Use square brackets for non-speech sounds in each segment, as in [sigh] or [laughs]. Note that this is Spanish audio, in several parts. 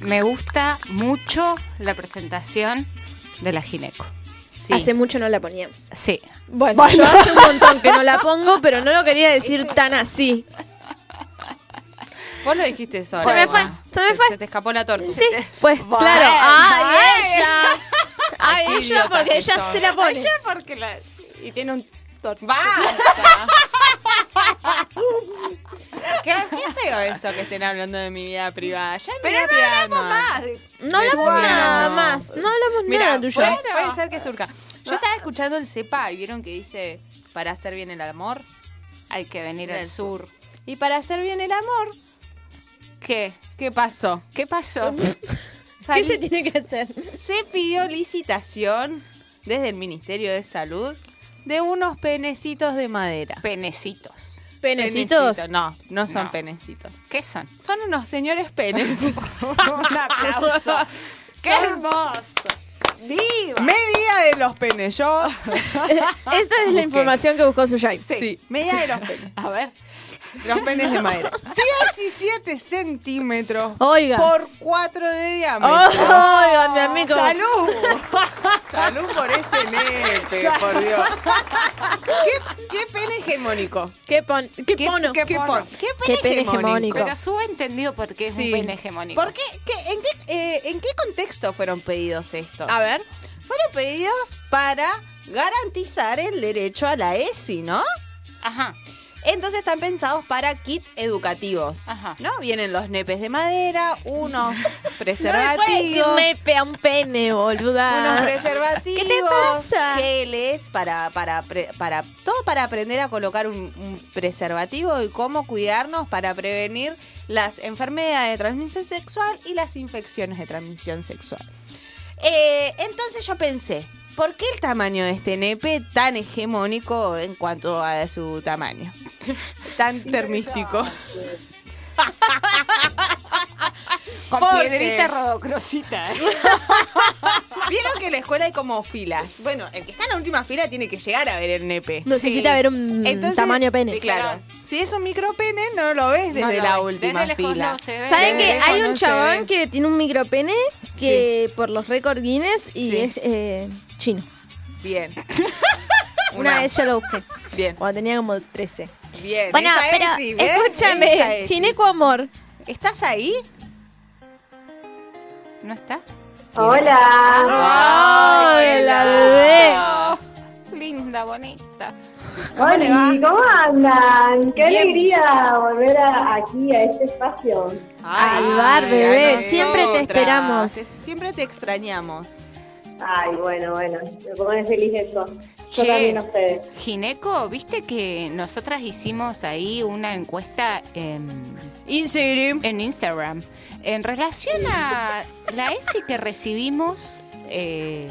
me gusta mucho la presentación de la gineco. Sí. Hace mucho no la poníamos. Sí. Bueno, yo hace un montón que no la pongo, pero no lo quería decir tan así. Vos lo dijiste sola. Se me fue, se me fue. Se te escapó la torta. Sí, pues Bueno, claro. ¡Ay, ella! ¡Ay, ella! Porque que ella se la pone. Ella porque la... Y tiene un... [laughs] ¡Basta! ¿Qué, qué feo eso que estén hablando de mi vida privada. Ya en mi Pero vida no privada hablamos no. más. No hablamos Bueno. nada más. No hablamos Mira, nada tuyo. puede, puede ser que surca. Yo estaba escuchando el CEPA y vieron que dice para hacer bien el amor. Hay que venir al sur. Y para hacer bien el amor, ¿Qué? ¿qué pasó? ¿Qué pasó? [laughs] ¿Qué se tiene que hacer? se pidió licitación desde el Ministerio de Salud de unos penecitos de madera. Penecitos. Penecitos. Penecitos. No, no son No. penecitos. ¿Qué son? Son unos señores penes. [laughs] Un aplauso. ¡Qué hermoso! ¡Viva! Medida de los penes. Yo. [laughs] Esta es la información que buscó Suyai. Sí. medida de los penes. A ver. Los penes de madera. 17 centímetros Oiga. por 4 de diámetro. Oiga, mi amigo. ¡Salud! [laughs] Salud por ese nepe, por Dios. ¿Qué, qué pene hegemónico? ¿Qué, pon ¿Qué, ¿Qué, pono? qué pon- qué Qué pene, pene hegemónico? hegemónico. Pero subentendido porque es Sí. un pene hegemónico. ¿Por qué? ¿Qué- en, qué, eh, ¿En qué contexto fueron pedidos estos? A ver. Fueron pedidos para garantizar el derecho a la ESI, ¿no? Ajá. Entonces están pensados para kits educativos. Ajá. ¿No? Vienen los nepes de madera, unos [laughs] No preservativos. nepe a un pene, boluda. unos preservativos, ¿Qué te pasa? geles para, para, para todo para aprender a colocar un, un preservativo y cómo cuidarnos para prevenir las enfermedades de transmisión sexual y las infecciones de transmisión sexual. Eh, entonces yo pensé, ¿por qué el tamaño de este nepe tan hegemónico en cuanto a su tamaño? Tan termístico. [laughs] Con Porque- piedrita rodocrosita. ¿eh? [laughs] Vieron que en la escuela hay como filas. Bueno, el que está en la última fila tiene que llegar a ver el nepe. Necesita Sí. ver un Entonces, tamaño pene. Claro. Si es un micropene, no lo ves desde No lo la ves. última Desde fila. no se ve. ¿Saben Desde que lejos hay no un se chabón que tiene un micropene que por los récords Guinness y Sí. es eh, chino? Bien. [laughs] Una, vez yo lo busqué, Bien, cuando tenía como 13. bien. Bueno, Esa pero es, sí, escúchame, es. Gineco Amor. ¿Estás ahí? ¿No está? Hola. ¡Ay, la bebé! Linda, bonita. Hola, le va? ¿cómo andan? Qué Bien. alegría volver a- aquí a este espacio. Al bar, Ay, bebé, siempre te nosotras. esperamos. Te- siempre te extrañamos. Ay, bueno, bueno, me pone feliz eso. Yo Che. también a ustedes. Gineco, viste que nosotras hicimos ahí una encuesta en, Instagram. en Instagram en relación a la ESI que recibimos. eh,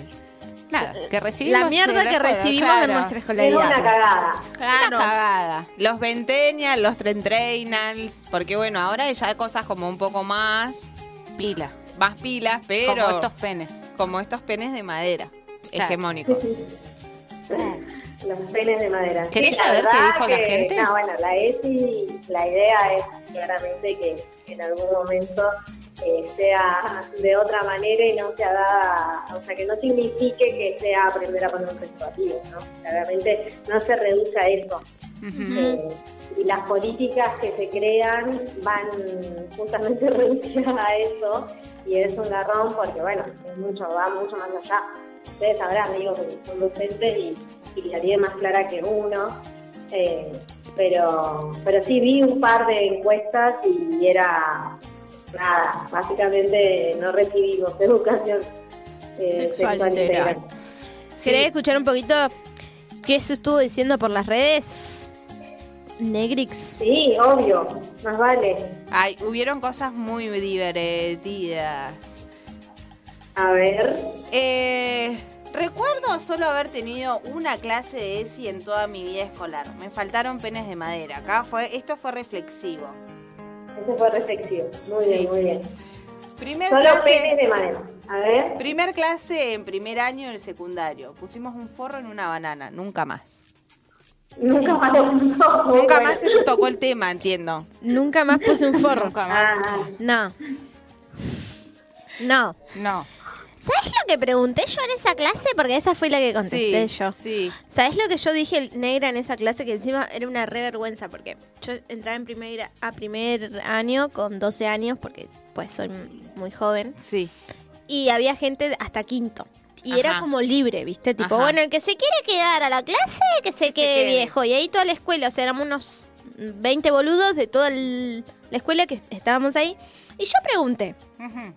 nada, que recibimos. La mierda que escuela, recibimos claro. en nuestra Es una escolaridad. cagada. Una cagada. Los ventenials, los trentrainals. Porque bueno, ahora ya hay cosas como un poco más, Pila. más pilas, pero Como estos penes. como estos penes de madera. Claro. Hegemónicos. [laughs] Los penes de madera. ¿Querés saber qué dijo la gente? No, bueno, la ESI, la idea es claramente que en algún momento eh, sea de otra manera y no sea dada, o sea, que no signifique que sea aprender a poner un preservativo, ¿no? Claramente no se reduce a eso. Eh, y las políticas que se crean van justamente [laughs] reducidas a eso y es un garrón porque bueno es mucho va mucho más allá ustedes sabrán digo que son docentes y, y la tienen más clara que uno eh, pero pero sí vi un par de encuestas y era nada básicamente no recibimos [laughs] educación eh, Sexual sexual integral. ¿Querés escuchar un poquito qué se estuvo diciendo por las redes? Negrix. sí obvio más vale Ay, hubieron cosas muy divertidas. A ver Eh, recuerdo solo haber tenido una clase de ESI en toda mi vida escolar. Me faltaron penes de madera. Acá fue, esto fue reflexivo. ese fue reflexivo muy Sí. bien muy bien Primer Solo clase, penes de madera. A ver. primer clase en primer año del secundario. Pusimos un forro en una banana, nunca más. Nunca más [laughs] Nunca bueno. más se tocó el tema, entiendo. Nunca más puse un forro. Nunca más. Ah, No. No. No. ¿Sabes lo que pregunté yo en esa clase? Porque esa fue la que contesté sí, yo. Sí. ¿Sabes lo que yo dije negra en esa clase? Que encima era una re vergüenza porque yo entraba en primer, a primer año con 12 años porque pues soy muy joven Sí. y había gente hasta quinto. Y Ajá. era como libre, ¿viste? Tipo, Ajá. bueno, el que se quiere quedar a la clase, que se quede quede. viejo. Y ahí toda la escuela, o sea, éramos unos 20 boludos de toda el- la escuela que estábamos ahí. Y yo pregunté, Ujú.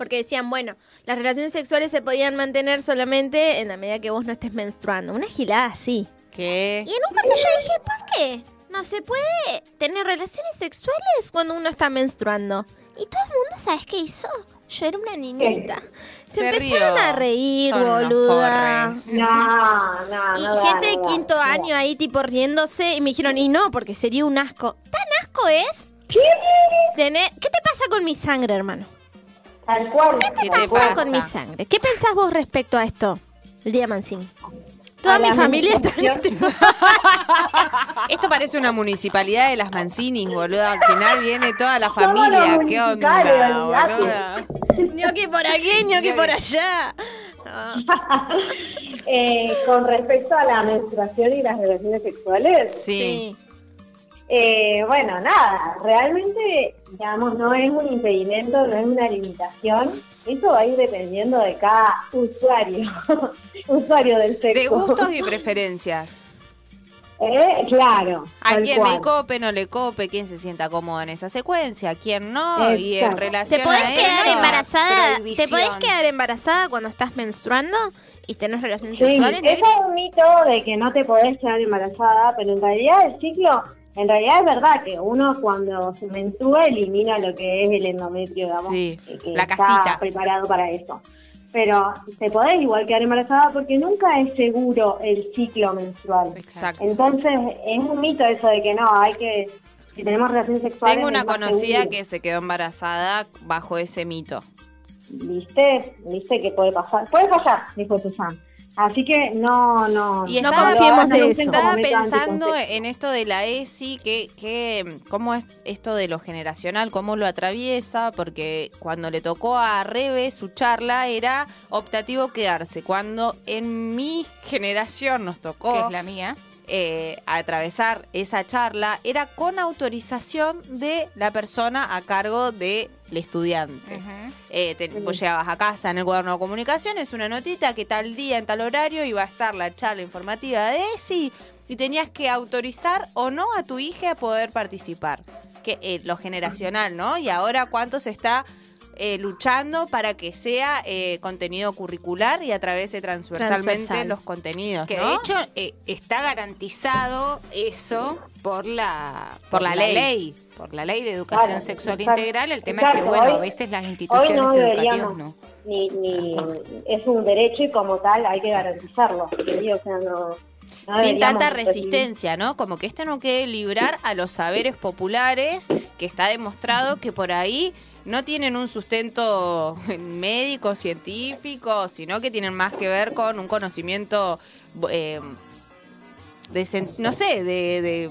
Porque decían, bueno, las relaciones sexuales se podían mantener solamente en la medida que vos no estés menstruando. Una gilada así. ¿Qué? Y en un corto yo dije, ¿por qué? No se puede tener relaciones sexuales cuando uno está menstruando. Y todo el mundo, ¿sabes qué hizo? Yo era una niñita. Se, Se empezaron a reír, Son boluda. No, no, Y no gente de no quinto no año ahí tipo riéndose y me dijeron, y no, porque sería un asco. ¿Tan asco es? Tener... ¿Qué te pasa con mi sangre, hermano? Tal cual. ¿Qué ¿Qué te pasa con mi sangre? ¿Qué pensás vos respecto a esto? El día Mancini. Toda mi familia está... menstruación. [laughs] Esto parece una municipalidad de las Mancinis, boluda. Al final viene toda la [laughs] familia. ¿Qué onda, boluda? [laughs] ñoqui por aquí, ñoqui por allá. Eh, con respecto a la menstruación y las relaciones sexuales, Sí. Eh, bueno, nada, realmente, digamos, no es un impedimento, no es una limitación. Eso va a ir dependiendo de cada usuario, [laughs] usuario del sexo. De gustos y preferencias. [laughs] Eh, claro. A cual. le cope, no le cope, quién se sienta cómodo en esa secuencia, a quién no, y en relación ¿Te podés a quedar eso, embarazada? ¿Te podés quedar embarazada cuando estás menstruando y tenés relaciones Sí, sexuales? eso es un mito de que no te podés quedar embarazada, pero en realidad el ciclo, en realidad es verdad que uno cuando se menstrua elimina lo que es el endometrio, digamos, Sí, que- que la está casita. preparado para eso. Pero te podés igual quedar embarazada porque nunca es seguro el ciclo menstrual. Exacto. Entonces es un mito eso de que no, hay que, si tenemos relaciones sexuales... Tengo una conocida seguro. que se quedó embarazada bajo ese mito. ¿Viste? ¿Viste que puede pasar? Puede pasar, dijo Susan. Así que no, no... Y No estaba, confiemos de eso. Estaba pensando en esto de la ESI, que, que, cómo es esto de lo generacional, cómo lo atraviesa, porque cuando le tocó a Rebe su charla era optativo quedarse. Cuando en mi generación nos tocó Que es la mía. Eh, atravesar esa charla, era con autorización de la persona a cargo del estudiante. Ujú. Eh, te- vos llegabas a casa en el cuaderno de comunicaciones, una notita que tal día, en tal horario, iba a estar la charla informativa de ESI y tenías que autorizar o no a tu hija a poder participar. Que eh, lo generacional, ¿no? Y ahora cuánto se está eh, luchando para que sea eh, contenido curricular y atravese transversalmente Transversal. los contenidos, Que ¿no? de hecho eh, está garantizado eso por la, Por la ley. Por la ley de educación Claro, sexual exacto, integral. El tema es que, exacto. bueno, Hoy- a veces las Hoy instituciones no educativas no. ni, ni es un derecho y como tal hay que garantizarlo. ¿sí? O sea, no, no Sin tanta resistencia, ¿no? Como que esto no quede librar a los saberes populares, que está demostrado que por ahí no tienen un sustento [laughs] médico, científico, sino que tienen más que ver con un conocimiento, eh, de, no sé, de, de,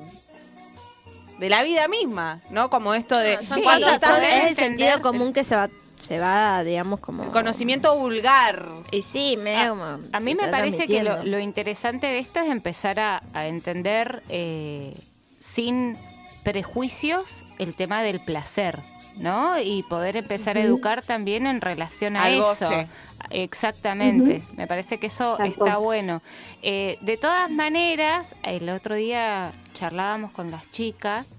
de la vida misma, ¿no? Como esto de... Son Sí, cuando es el sentido común que se va, se va digamos, como... el conocimiento vulgar. Y sí, medio como... A mí se me parece que lo interesante de esto es empezar a, a entender eh, sin prejuicios el tema del placer, ¿no? Y poder empezar a educar también en relación a Al eso. goce. Exactamente, me parece que eso está bueno. Eh, de todas maneras, el otro día charlábamos con las chicas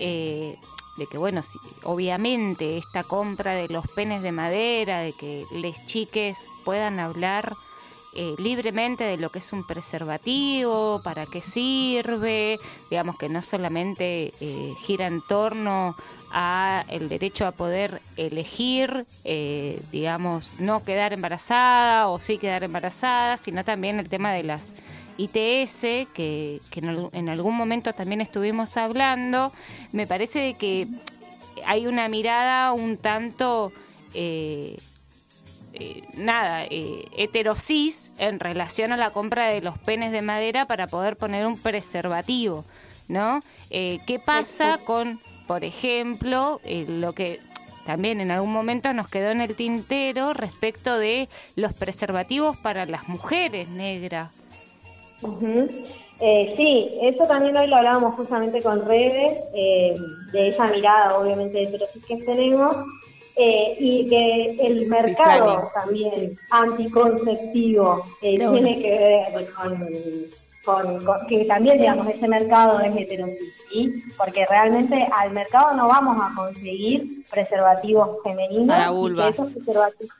eh, de que, bueno, sí, obviamente esta compra de los penes de madera, de que les chiques puedan hablar eh, libremente de lo que es un preservativo, para qué sirve, digamos que no solamente eh, gira en torno a el derecho a poder elegir, eh, digamos, no quedar embarazada o sí quedar embarazada, sino también el tema de las ITS, que, que en, al- en algún momento también estuvimos hablando, me parece que hay una mirada un tanto... eh, eh, nada, eh, heterosis en relación a la compra de los penes de madera para poder poner un preservativo, ¿no? Eh, ¿Qué pasa con, por ejemplo, eh, lo que también en algún momento nos quedó en el tintero respecto de los preservativos para las mujeres negras. Eh, sí, eso también hoy lo hablábamos justamente con Rebe, eh, de esa mirada obviamente heterosis que tenemos, eh, y que el mercado también anticonceptivo eh, De tiene que ver con, con- con- que también digamos ese mercado es heterosis, ¿sí? porque realmente al mercado no vamos a conseguir preservativos femeninos. Para y vulvas. esos preservativos-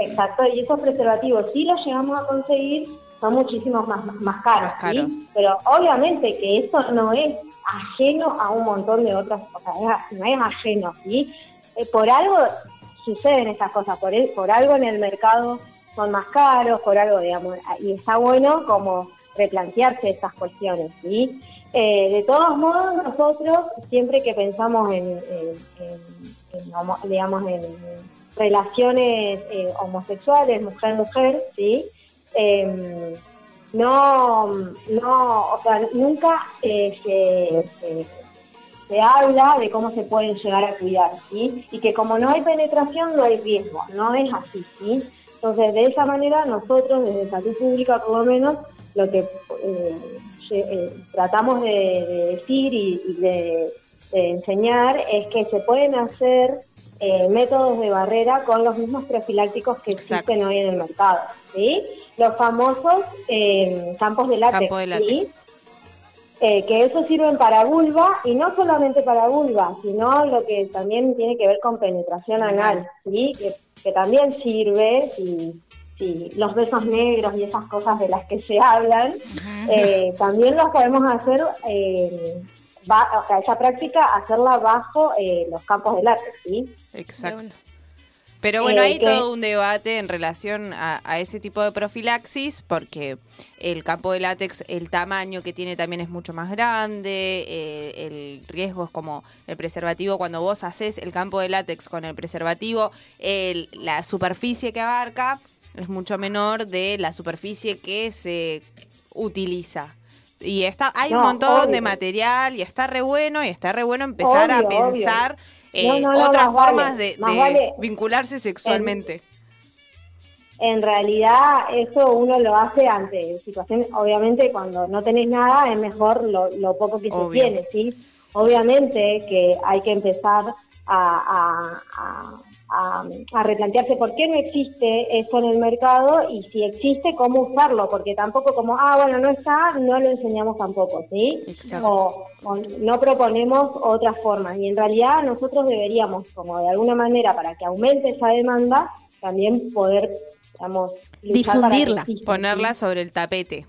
exacto, y esos preservativos si los llegamos a conseguir son muchísimos más, más caros, Más caros. ¿sí? Pero obviamente que eso no es ajeno a un montón de otras, o sea, es a- no es ajeno, ¿sí? Eh, por algo suceden estas cosas, por, el- por algo en el mercado son más caros, por algo, digamos, y está bueno como replantearse estas cuestiones, ¿sí? Eh, de todos modos, nosotros siempre que pensamos en, digamos, en relaciones eh, homosexuales, mujer-mujer, ¿sí? Em, no, no, o sea, nunca eh, se, se- se habla de cómo se pueden llegar a cuidar, ¿sí? Y que como no hay penetración, no hay riesgo, no es así, ¿sí? Entonces, de esa manera, nosotros, desde salud pública, por lo menos, lo que eh, eh, tratamos de, de decir y, y de, de enseñar es que se pueden hacer eh, métodos de barrera con los mismos profilácticos que Exacto. existen hoy en el mercado, ¿sí? Los famosos eh, campos de látex, Campo de ¿sí? látex. Eh, que eso sirven para vulva y no solamente para vulva, sino lo que también tiene que ver con penetración anal, ¿sí? que, que también sirve si, si los besos negros y esas cosas de las que se hablan, eh, también los podemos hacer, eh, va- o sea, esa práctica hacerla bajo eh, los campos de látex, ¿sí? Exacto. Pero bueno, Eh, hay que- todo un debate en relación a, a ese tipo de profilaxis, porque el campo de látex, el tamaño que tiene también es mucho más grande, eh, el riesgo es como el preservativo, cuando vos haces el campo de látex con el preservativo, el- la superficie que abarca es mucho menor de la superficie que se utiliza. Y está, hay un montón de material y está re bueno y está re bueno empezar a Obvio, pensar eh, No, no, otras formas vale, de, más de vale. vincularse sexualmente. En realidad eso uno lo hace ante situaciones, obviamente cuando no tenés nada es mejor lo, lo poco que Obvio. se tiene, ¿sí? Obviamente que hay que empezar a, a- a- a- a replantearse por qué no existe esto en el mercado y si existe, cómo usarlo, porque tampoco como, ah, bueno, no está, no lo enseñamos tampoco, ¿sí? Exacto. O, o no proponemos otras formas. Y en realidad nosotros deberíamos, como de alguna manera, para que aumente esa demanda, también poder, digamos, Difundirla. exista, ¿sí? Ponerla sobre el tapete.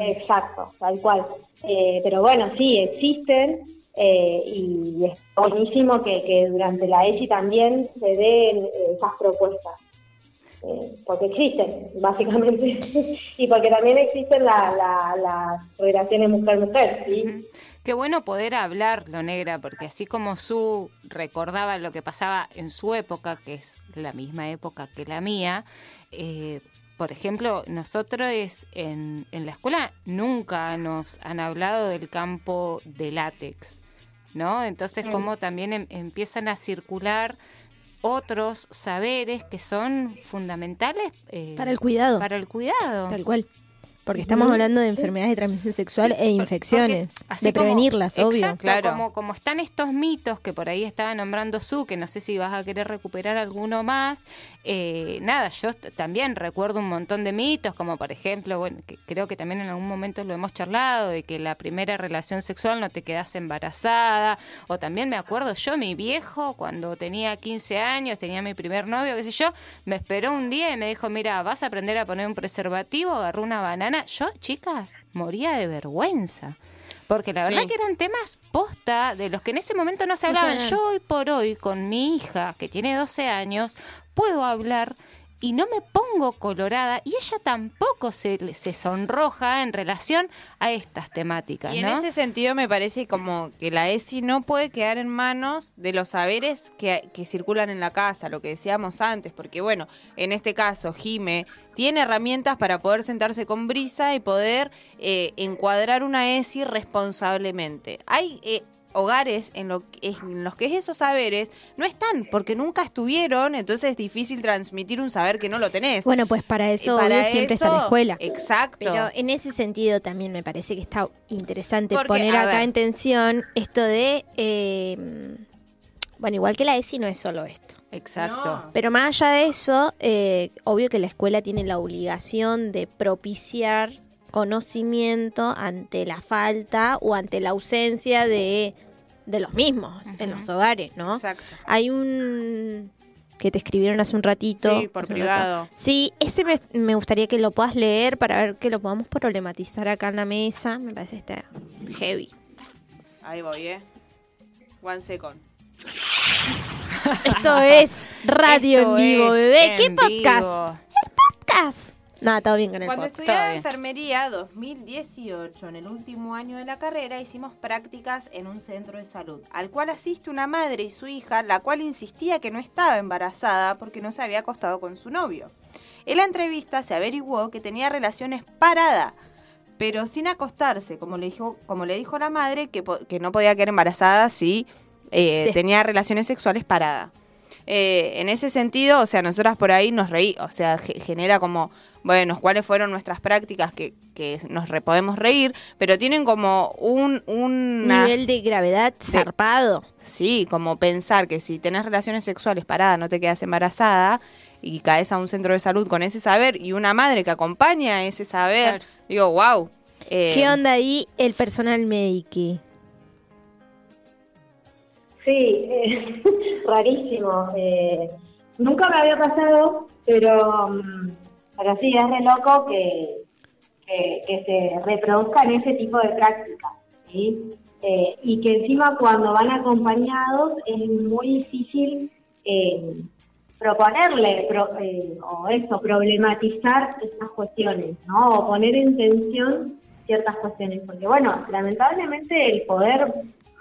Exacto, tal cual. Eh, pero bueno, sí, existen eh, y es buenísimo que, que durante la ESI también se den eh, esas propuestas. Eh, porque existen, [laughs] básicamente, y porque también existen la- la- las relaciones mujer-mujer, ¿sí? Qué bueno poder hablarlo, negra, porque así como Su recordaba lo que pasaba en su época, que es la misma época que la mía, eh, por ejemplo, nosotros en, en la escuela nunca nos han hablado del campo de látex, ¿no? Entonces, como también em- empiezan a circular otros saberes que son fundamentales eh, Para el cuidado. para el cuidado. Tal cual. Porque estamos hablando de enfermedades de transmisión sexual Sí, e infecciones. así De como- prevenirlas, obvio. Exacto, Claro. Como, como están estos mitos que por ahí estaba nombrando Su, que no sé si vas a querer recuperar alguno más. eh, nada, yo también recuerdo un montón de mitos, como por ejemplo, bueno, que creo que también en algún momento lo hemos charlado, de que la primera relación sexual no te quedas embarazada. O también me acuerdo yo, mi viejo, cuando tenía 15 años, tenía mi primer novio, qué sé yo, me esperó un día y me dijo, mira, vas a aprender a poner un preservativo, agarró una banana. Yo, chicas, moría de vergüenza. Porque la Sí. verdad que eran temas posta de los que en ese momento no se hablaban. Yo hoy por hoy, con mi hija, que tiene 12 años, puedo hablar y no me pongo colorada y ella tampoco se, se sonroja en relación a estas temáticas, Y en ese sentido me parece como que la ESI no puede quedar en manos de los saberes que, que circulan en la casa, lo que decíamos antes, porque bueno, en este caso Jime tiene herramientas para poder sentarse con brisa y poder eh, encuadrar una ESI responsablemente. Hay... eh, hogares en, lo, en los que esos saberes no están, porque nunca estuvieron, entonces es difícil transmitir un saber que no lo tenés. Bueno, pues para eso para obvio, siempre está la eso- escuela. Exacto. Pero en ese sentido también me parece que está interesante Porque, poner acá ver. en tensión esto de, eh, bueno, igual que la ESI no es solo esto. Exacto. Pero más allá de eso, eh, obvio que la escuela tiene la obligación de propiciar conocimiento ante la falta o ante la ausencia de, de los mismos en los hogares, ¿no? Exacto. Hay un que te escribieron hace un ratito. Sí, por privado. rato. Sí, ese me, me gustaría que lo puedas leer para ver que lo podamos problematizar acá en la mesa. Me parece que está heavy. Ahí voy, ¿eh? One second. Esto es [laughs] radio Esto en vivo, bebé. ¿Qué podcast? vivo. Podcast. Nada, todo bien con el Cuando podcast. estudiaba enfermería 2018, en el último año de la carrera, hicimos prácticas en un centro de salud, al cual asiste una madre y su hija, la cual insistía que no estaba embarazada porque no se había acostado con su novio. En la entrevista se averiguó que tenía relaciones parada, pero sin acostarse, como le dijo, como le dijo la madre, que, no podía quedar embarazada si eh, Sí. tenía relaciones sexuales parada. Eh, en ese sentido, o sea, nosotras por ahí nos reí, o sea, ge- genera como, bueno, cuáles fueron nuestras prácticas que, que nos re- podemos reír, pero tienen como un una, Nivel de gravedad zarpado. sí, como pensar que si tenés relaciones sexuales parada, no te quedas embarazada y caes a un centro de salud con ese saber y una madre que acompaña ese saber, Claro. digo, wow. eh, ¿Qué onda ahí el personal médico? Sí, eh, [laughs] rarísimo. Eh, nunca me había pasado, pero, mm, pero sí, es re loco que, que, que se reproduzcan ese tipo de prácticas. ¿sí? Eh, y que encima cuando van acompañados es muy difícil eh, proponerle pro- o eso, problematizar estas cuestiones, ¿no? O poner en tensión ciertas cuestiones. Porque, bueno, lamentablemente el poder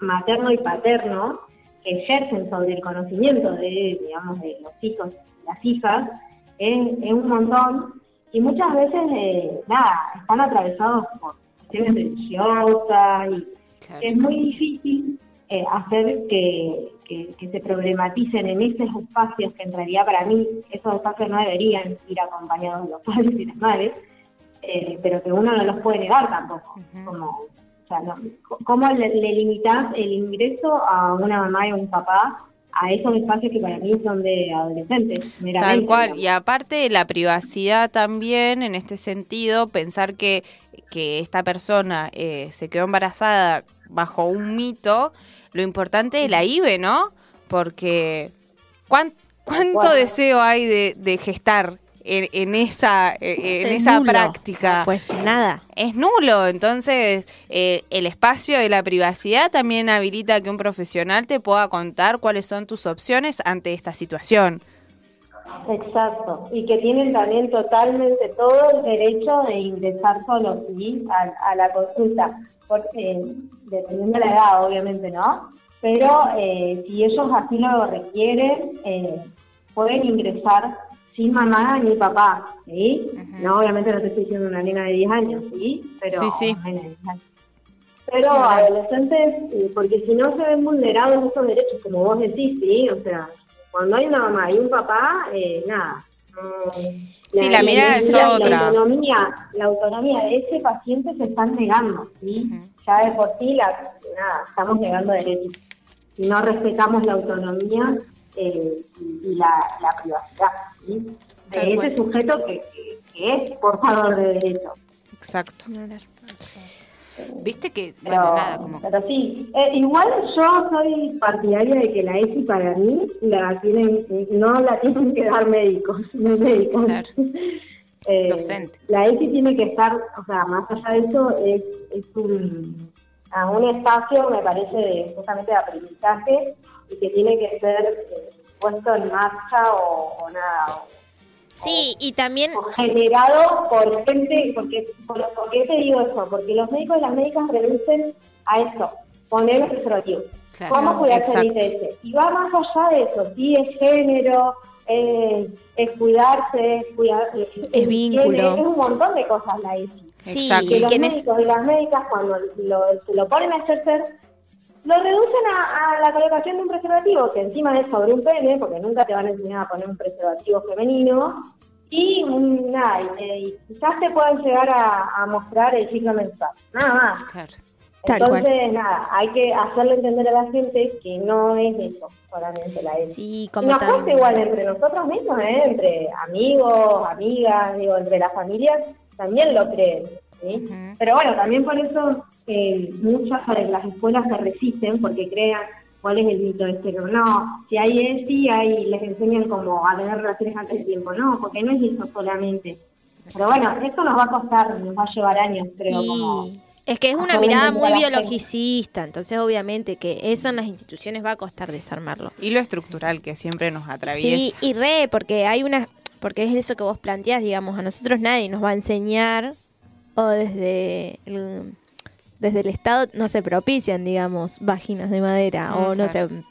materno y paterno que ejercen sobre el conocimiento de, digamos, de los hijos y las hijas es, es un montón y muchas veces, eh, nada, están atravesados por cuestiones religiosas y Claro. es muy difícil eh, hacer que, que- que se problematicen en esos espacios que en realidad para mí esos espacios no deberían ir acompañados de los padres y las madres, eh, pero que uno no los puede negar tampoco. como, sea, no- ¿Cómo le, le limitas el ingreso a una mamá y a un papá a esos espacios que para mí son de adolescentes? Tal cual, digamos? y aparte la privacidad también, en este sentido, pensar que, que esta persona eh, se quedó embarazada bajo un mito, lo importante es la IBE, ¿no? Porque ¿cuán- ¿cuánto cual. deseo hay de, de gestar en, en esa, eh, en Es esa nulo. práctica? Pues nada. es nulo. Entonces, eh, el espacio de la privacidad también habilita que un profesional te pueda contar cuáles son tus opciones ante esta situación. Exacto, y que tienen también totalmente todo el derecho de ingresar solos ¿sí? a, a la consulta, porque, dependiendo de la edad, obviamente, ¿no? Pero eh, si ellos así lo requieren, eh, pueden ingresar sin mamá ni papá, ¿sí? No, obviamente no te estoy diciendo una nena de 10 años, ¿sí? Pero, Sí, sí. una nena de 10 años. Pero adolescentes, eh, porque si no se ven vulnerados esos derechos, como vos decís, ¿sí? O sea, cuando hay una mamá y un papá, eh, nada. no- Sí, la mirada es la- otra. La autonomía, la autonomía de ese paciente se están negando, ¿sí? Ya de por sí, la, nada, estamos negando derechos. Si no respetamos la autonomía eh, y, y la, la privacidad, De cual. ese sujeto que, que, que es portador de derechos. Exacto. Viste que, Pero, bueno, nada, como pero sí, eh, igual yo soy partidaria de que la ESI para mí la tienen, no la tienen que dar médicos, [laughs] no médicos. Claro. Eh, Docente. La ESI tiene que estar, o sea, más allá de eso, es, es un, a un espacio, me parece, de, justamente de aprendizaje y que tiene que ser eh, puesto en marcha o, o nada, o- Sí, y también o generado por gente, porque, por, ¿por qué te digo eso? Porque los médicos y las médicas reducen a eso, poner un preservativo. Claro, ¿Cómo cuidarse del exacto. ITS? Y va más allá de eso, sí, es género, es, es cuidarse, es cuidar, es, Es vínculo. Es un montón de cosas la ICI. sí. Que y los médicos y las médicas cuando lo, se lo ponen a ejercer, lo reducen a, a la colocación de un preservativo, que encima es sobre un pene, porque nunca te van a enseñar a poner un preservativo femenino, y mm, nada, y, eh, quizás te puedan llegar a, a mostrar el ciclo menstrual, nada más. Claro. Tal Entonces, nada, hay que hacerle entender a la gente que no es eso, solamente la ESI. Sí, Y como nos pasa igual entre nosotros mismos, ¿eh? entre amigos, amigas, digo, entre las familias, también lo creen. ¿Sí? Pero bueno, también por eso eh, muchas de las escuelas se resisten porque crean cuál es el mito este, no, no, si hay ESI, hay, les enseñan como a tener relaciones antes de tiempo, no, porque no es eso solamente. Pero bueno, esto nos va a costar, nos va a llevar años, creo, como... Es que es una mirada muy biologicista, entonces obviamente que eso en las instituciones va a costar desarmarlo. Y lo estructural que siempre nos atraviesa. Sí, y re, porque hay una, porque es eso que vos planteás, digamos, a nosotros nadie nos va a enseñar o desde el, desde el Estado no se propician, digamos, vaginas de madera Mm, o no claro. sé.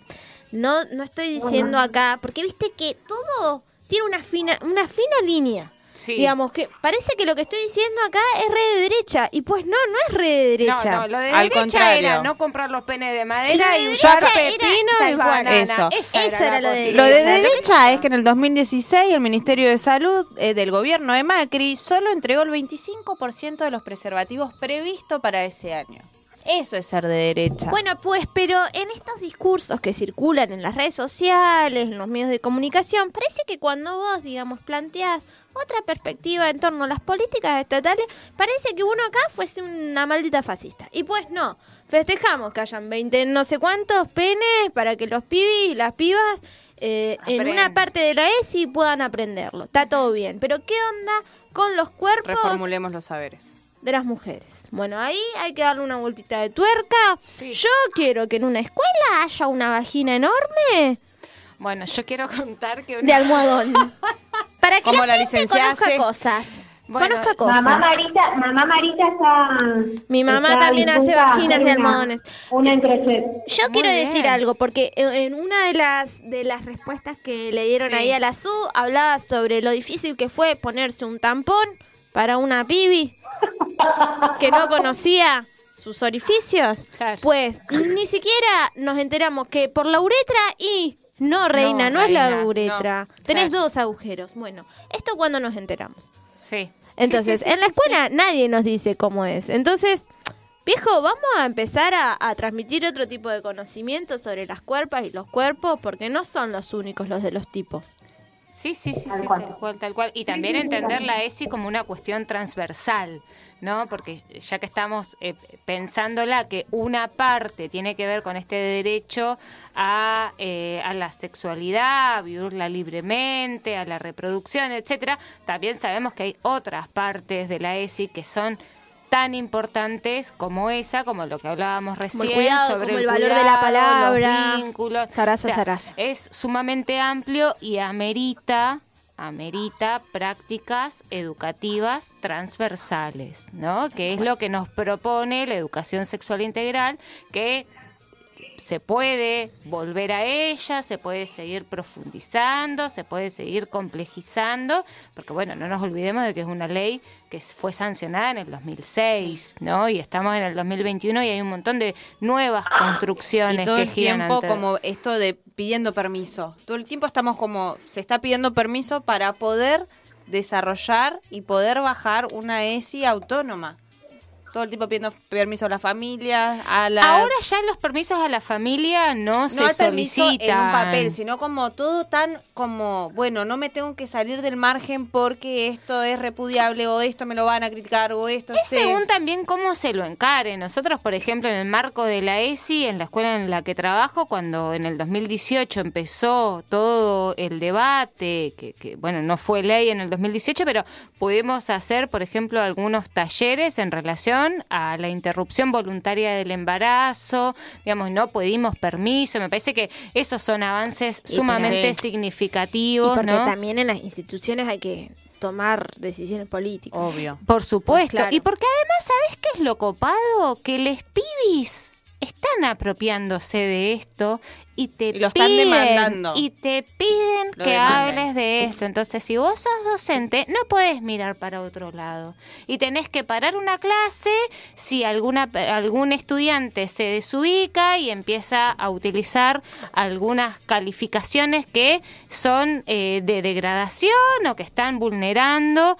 No, no estoy diciendo acá, porque viste que todo tiene una fina, una fina línea. Sí. Digamos que parece que lo que estoy diciendo acá es re de derecha y pues no, no es re de derecha. No, no, lo de Al derecha contrario. era no comprar los penes de madera de y usar derecha era pepino y banana. Eso. Esa Eso era la lo de posición. Lo de derecha es que en el 2016 el Ministerio de Salud eh, del gobierno de Macri solo entregó el 25% de los preservativos previsto para ese año. Eso es ser de derecha. Bueno, pues, pero en estos discursos que circulan en las redes sociales, en los medios de comunicación, parece que cuando vos, digamos, planteás otra perspectiva en torno a las políticas estatales, parece que uno acá fuese una maldita fascista. Y pues no, festejamos que hayan 20 no sé cuántos penes para que los pibis y las pibas eh, en una parte de la ESI puedan aprenderlo. Está todo bien, pero ¿qué onda con los cuerpos Reformulemos los saberes. De las mujeres. Bueno, ahí hay que darle una vueltita de tuerca. Sí. Yo quiero que en una escuela haya una vagina enorme Bueno, yo quiero contar que de almohadón. [laughs] Para que Como la, la gente licenciada conozca hace- cosas. Bueno, conozca cosas. Mamá Marita, mamá Marita está... Mi mamá está también hace vaginas de almohadones. Una entrechet. Yo Muy quiero bien. decir algo, porque en- en una de las de las respuestas que le dieron Sí. ahí a la SU, hablaba sobre lo difícil que fue ponerse un tampón para una pibi que no conocía sus orificios. Claro. Pues ni siquiera nos enteramos que por la uretra y no, reina, no, es la uretra. no, Tenés claro. dos agujeros. Bueno, esto cuando nos enteramos. Sí. Entonces, Sí, sí, sí, en la sí, escuela nadie nos dice cómo es. Entonces, viejo, vamos a empezar a, a transmitir otro tipo de conocimiento sobre las cuerpas y los cuerpos, porque no son los únicos los de los tipos. Sí, sí, sí, Tal sí, cual. tal cual, tal cual. Y también entender la ESI como una cuestión transversal, ¿no? Porque ya que estamos eh, pensándola, que una parte tiene que ver con este derecho a, eh, a la sexualidad, a vivirla libremente, a la reproducción, etcétera, también sabemos que hay otras partes de la ESI que son tan importantes como esa, como lo que hablábamos recién, el cuidado, sobre el, el valor de la palabra. los vínculos. Zaraza, zaraza. Es sumamente amplio y amerita, amerita prácticas educativas transversales, ¿no? Que es lo que nos propone la educación sexual integral, que se puede volver a ella, se puede seguir profundizando, se puede seguir complejizando, porque bueno, no nos olvidemos de que es una ley que fue sancionada en el 2006, ¿no? Y estamos en el 2021 y hay un montón de nuevas construcciones Y todo que el giran tiempo ante- como esto de pidiendo permiso. Todo el tiempo estamos como, se está pidiendo permiso para poder desarrollar y poder bajar una ESI autónoma. Todo el tiempo pidiendo permiso a las familias, a la... Ahora ya los permisos a la familia no, no se solicitan. en un papel, sino como todo tan como, bueno, no me tengo que salir del margen porque esto es repudiable o esto me lo van a criticar o esto Es se- según también cómo se lo encare. Nosotros, por ejemplo, en el marco de la ESI, en la escuela en la que trabajo, cuando en el 2018 empezó todo el debate, que, que, bueno, no fue ley en el 2018, pero pudimos hacer, por ejemplo, algunos talleres en relación a la interrupción voluntaria del embarazo, digamos, no pedimos permiso. Me parece que esos son avances Y sumamente sí. Y significativos, porque ¿no? también en las instituciones hay que tomar decisiones políticas. Obvio. Por supuesto. Claro. Y porque además, ¿sabes qué es lo copado? Que les pibis están apropiándose de esto y te lo están piden, demandando. y te piden Lo que demandan. hables de esto. Entonces, si vos sos docente, no podés mirar para otro lado y tenés que parar una clase si alguna algún estudiante se desubica y empieza a utilizar algunas calificaciones que son eh, de degradación o que están vulnerando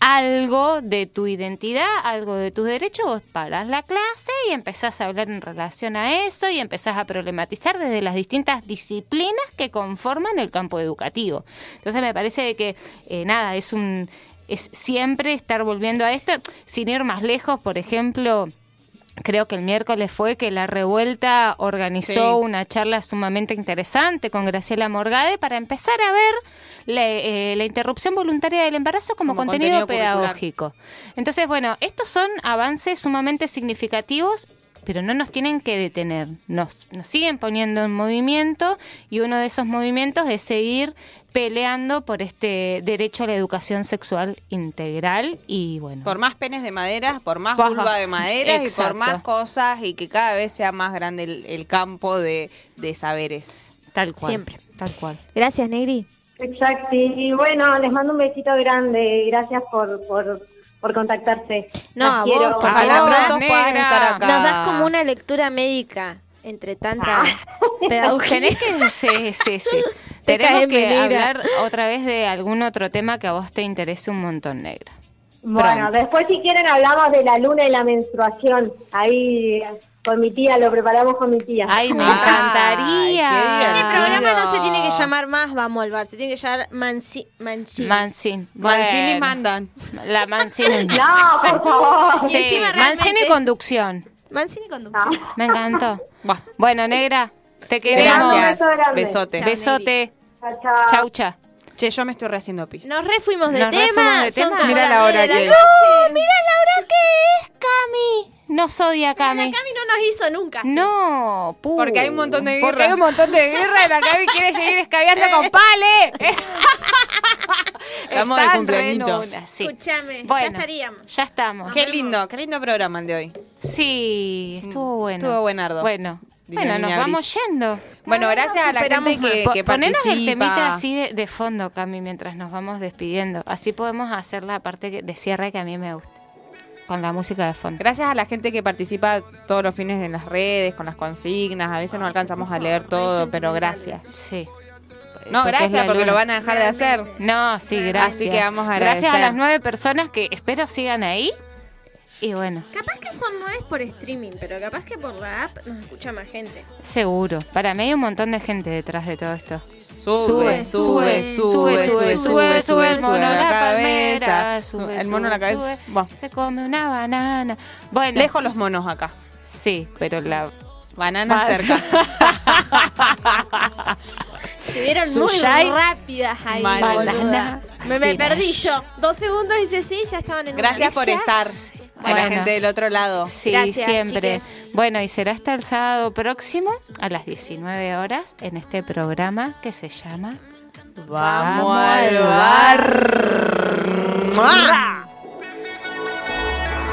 algo de tu identidad, algo de tus derechos, vos parás la clase y empezás a hablar en relación a eso y empezás a problematizar desde las distintas disciplinas que conforman el campo educativo. Entonces me parece que eh, nada, es un es siempre estar volviendo a esto, sin ir más lejos, por ejemplo, Creo que el miércoles fue que la revuelta organizó Sí. una charla sumamente interesante con Graciela Morgade para empezar a ver la, eh, la interrupción voluntaria del embarazo como, Como contenido, pedagógico. Entonces, bueno, estos son avances sumamente significativos pero no nos tienen que detener, nos, nos siguen poniendo en movimiento y uno de esos movimientos es seguir peleando por este derecho a la educación sexual integral y bueno. Por más penes de madera, por más Por vulva de madera y por más cosas y que cada vez sea más grande el, el campo de, de saberes. Tal cual. Siempre. Tal cual. Gracias, Negri. Exacto. Y bueno, les mando un besito grande. Gracias por, por, por contactarse. No, Las a quiero. vos, por Ojalá favor. pronto negra. estar acá. Nos das como una lectura médica entre tanta [laughs] pedagogía. Tenés que, sí, sí, sí. [laughs] Te Tenemos que negra. hablar otra vez de algún otro tema que a vos te interese un montón, negra. Bueno, Pronto. después si quieren hablamos de la luna y la menstruación. Ahí con mi tía, lo preparamos con mi tía. Ay, me encantaría. Este programa no se tiene que llamar más Vamos al bar, se tiene que llamar Manci Mancini. Mancini. Mancini Bueno, mandan. La Mancini. [laughs] No, por favor. Y Sí, encima Mancini conducción. Mancini conducción. Me encantó. [laughs] Bueno, negra, te queremos. Gracias. Besote. Chao. Besote. Chao, chao. Chaucha. Che, yo me estoy rehaciendo pis. Nos refuimos de Nos tema. refuimos de tema. Mira la hora que es. noche. Mira la hora que es, Cami. No odia La Cami. Cami no nos hizo nunca. No, pu. Porque hay un montón de Porque birra. hay un montón de birra y la Cami quiere seguir escabeando con Pale. [laughs] Estamos de sí. Escúchame, ya estaríamos. Ya estamos. Qué lindo, qué lindo programa el de hoy. Sí, estuvo bueno. Estuvo buenardo. Bueno, bueno, nos vamos yendo. Bueno, gracias a la gente que, que Ponenos participa. el temita así de, de fondo, Cami, mientras nos vamos despidiendo. Así podemos hacer la parte que- de cierre que a mí me gusta. Con la música de fondo. Gracias a la gente que participa todos los fines en las redes, con las consignas. A veces no alcanzamos a leer todo, pero gracias. Sí. No, Porque gracias porque lo van a dejar de hacer. No, sí, gracias. Así que vamos a Gracias a agradecer. las nueve personas que espero sigan ahí. Y bueno, Capaz que son nueve por streaming, pero capaz que por la app nos escucha más gente. seguro. Para mí hay un montón de gente detrás de todo esto. Sube, sube, sube, sube, sube, sube, el mono a la cabeza. sube, El mono a la cabeza. se come una banana. Bueno, Lejos los monos acá. sí, pero la Banana cerca. Estuvieron muy Suyai. rápidas ahí. Banana. Me, perdí yo. Dos segundos dice sí, ya estaban en una. Gracias por estar. A la gente del otro lado. Sí, Gracias, siempre. chiques. Bueno, y será hasta el sábado próximo a las 19 horas en este programa que se llama Vamos al bar. ¡Mua!